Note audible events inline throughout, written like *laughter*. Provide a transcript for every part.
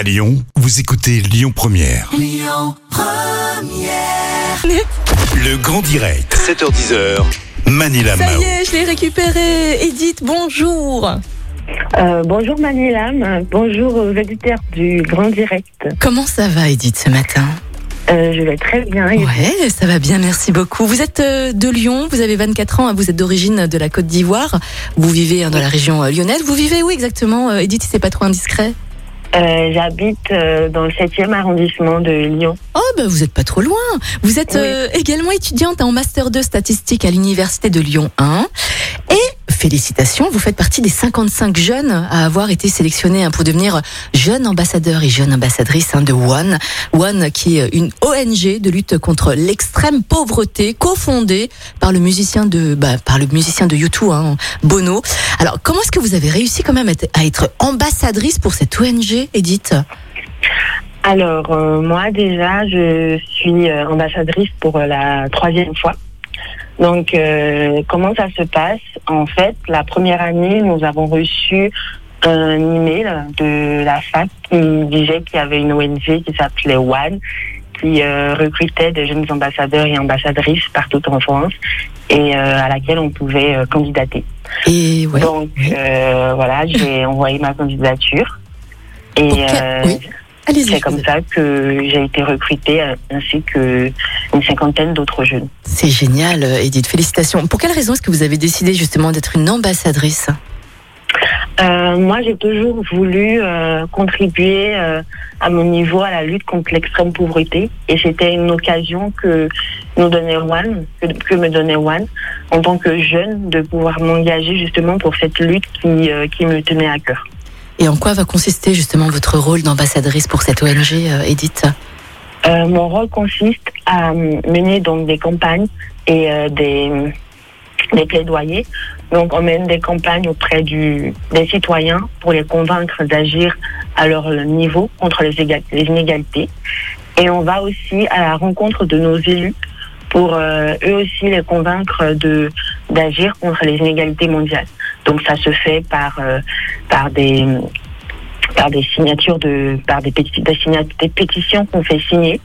À Lyon, vous écoutez Lyon Première. Le grand direct, 7h10h, Manila Ça Mao. y est, je l'ai récupéré. Edith, bonjour. Euh, bonjour Manilam, bonjour aux auditeurs du Grand Direct. Comment ça va, Edith, ce matin? Euh, je vais très bien. Ouais, ça va bien, merci beaucoup. Vous êtes euh, de Lyon, vous avez 24 ans, hein, vous êtes d'origine de la Côte d'Ivoire. Vous vivez hein, dans la région lyonnaise. Vous vivez où exactement, Edith, si c'est pas trop indiscret? Euh, J'habite euh, dans le 7e arrondissement de Lyon. Oh, bah vous êtes pas trop loin. Vous êtes Oui. euh, également étudiante en Master 2 statistique à l'Université de Lyon 1. Et félicitations, vous faites partie des 55 jeunes à avoir été sélectionnés hein, pour devenir jeune ambassadeur et jeune ambassadrice hein, de One. One qui est une ONG de lutte contre l'extrême pauvreté, cofondée par le musicien de, bah, par le musicien de U2, hein, Bono. Alors, comment est-ce que vous avez réussi quand même à être- à être ambassadrice pour cette ONG, Edith? Alors euh, moi déjà, je suis euh, ambassadrice pour euh, la troisième fois. Donc euh, comment ça se passe? En fait, la première année, nous avons reçu un email de la fac qui disait qu'il y avait une ONG qui s'appelait One qui euh, recrutait des jeunes ambassadeurs et ambassadrices partout en France et euh, à laquelle on pouvait euh, candidater. Et ouais. Donc euh, voilà, j'ai envoyé ma candidature et euh, oui. C'est comme ça que j'ai été recrutée euh, ainsi que une cinquantaine d'autres jeunes. C'est génial, euh, Edith. Félicitations. Pour quelle raison est-ce que vous avez décidé justement d'être une ambassadrice? Euh, moi, j'ai toujours voulu euh, contribuer euh, à mon niveau à la lutte contre l'extrême pauvreté et c'était une occasion que nous donnait One, que, que me donnait One en tant que jeune de pouvoir m'engager justement pour cette lutte qui, qui me tenait à cœur. Et en quoi va consister justement votre rôle d'ambassadrice pour cette ONG, euh, Edith? Euh, mon rôle consiste à mener donc des campagnes et euh, des, des plaidoyers. Donc, on mène des campagnes auprès du, des citoyens pour les convaincre d'agir à leur niveau contre les, éga- les inégalités. Et on va aussi à la rencontre de nos élus pour eux aussi les convaincre d'agir contre les inégalités mondiales. Donc, ça se fait par euh, par des par des signatures de par des, péti- des, pétitions qu'on fait signer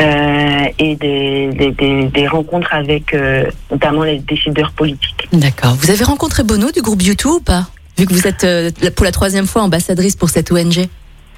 euh, et des, des, rencontres avec euh, notamment les décideurs politiques. D'accord. Vous avez rencontré Bono du groupe U2 ou pas? Vu que vous êtes pour la troisième fois ambassadrice pour cette ONG.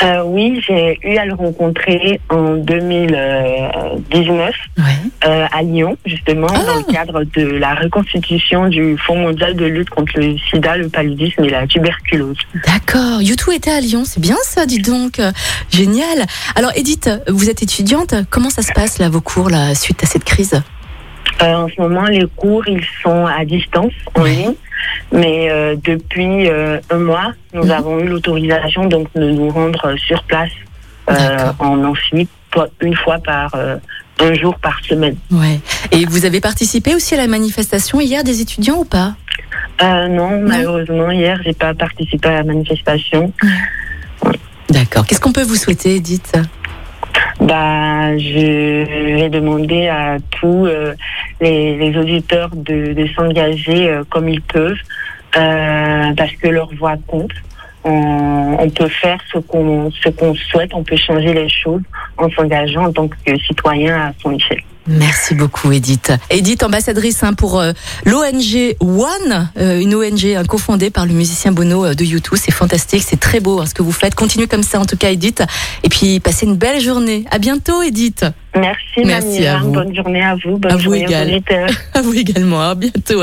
Euh, oui, j'ai eu à le rencontrer en 2019 Ouais. euh, à Lyon, justement, Ah. dans le cadre de la reconstitution du Fonds mondial de lutte contre le sida, le paludisme et la tuberculose. D'accord. U2 était à Lyon. C'est bien ça, dis donc. Euh, Génial. Alors, Edith, vous êtes étudiante. Comment ça se passe là, vos cours, là, suite à cette crise? Euh, en ce moment, les cours, ils sont à distance, en ligne. Mais euh, depuis euh, un mois, nous Mhm. avons eu l'autorisation donc de nous rendre sur place euh, en amphi une fois par euh, un jour par semaine. Ouais. Et vous avez participé aussi à la manifestation hier des étudiants ou pas? Euh, non, malheureusement, hier, j'ai pas participé à la manifestation. D'accord. Qu'est-ce qu'on peut vous souhaiter, Edith? Bah, je vais demander à tous euh, les, auditeurs de, de s'engager euh, comme ils peuvent, euh, parce que leur voix compte. On, on peut faire ce qu'on ce qu'on souhaite, on peut changer les choses en s'engageant en tant que citoyen à son échelle. Merci beaucoup, Edith. Edith, ambassadrice hein, pour euh, l'ONG One, euh, une ONG hein, cofondée par le musicien Bono euh, de U2. C'est fantastique, c'est très beau hein, ce que vous faites. Continuez comme ça, en tout cas, Edith. Et puis, passez une belle journée. À bientôt, Edith. Merci, Merci. Bonne journée à vous. Bonne À vous journée égal. aux auditeurs. *laughs* À vous également. À bientôt.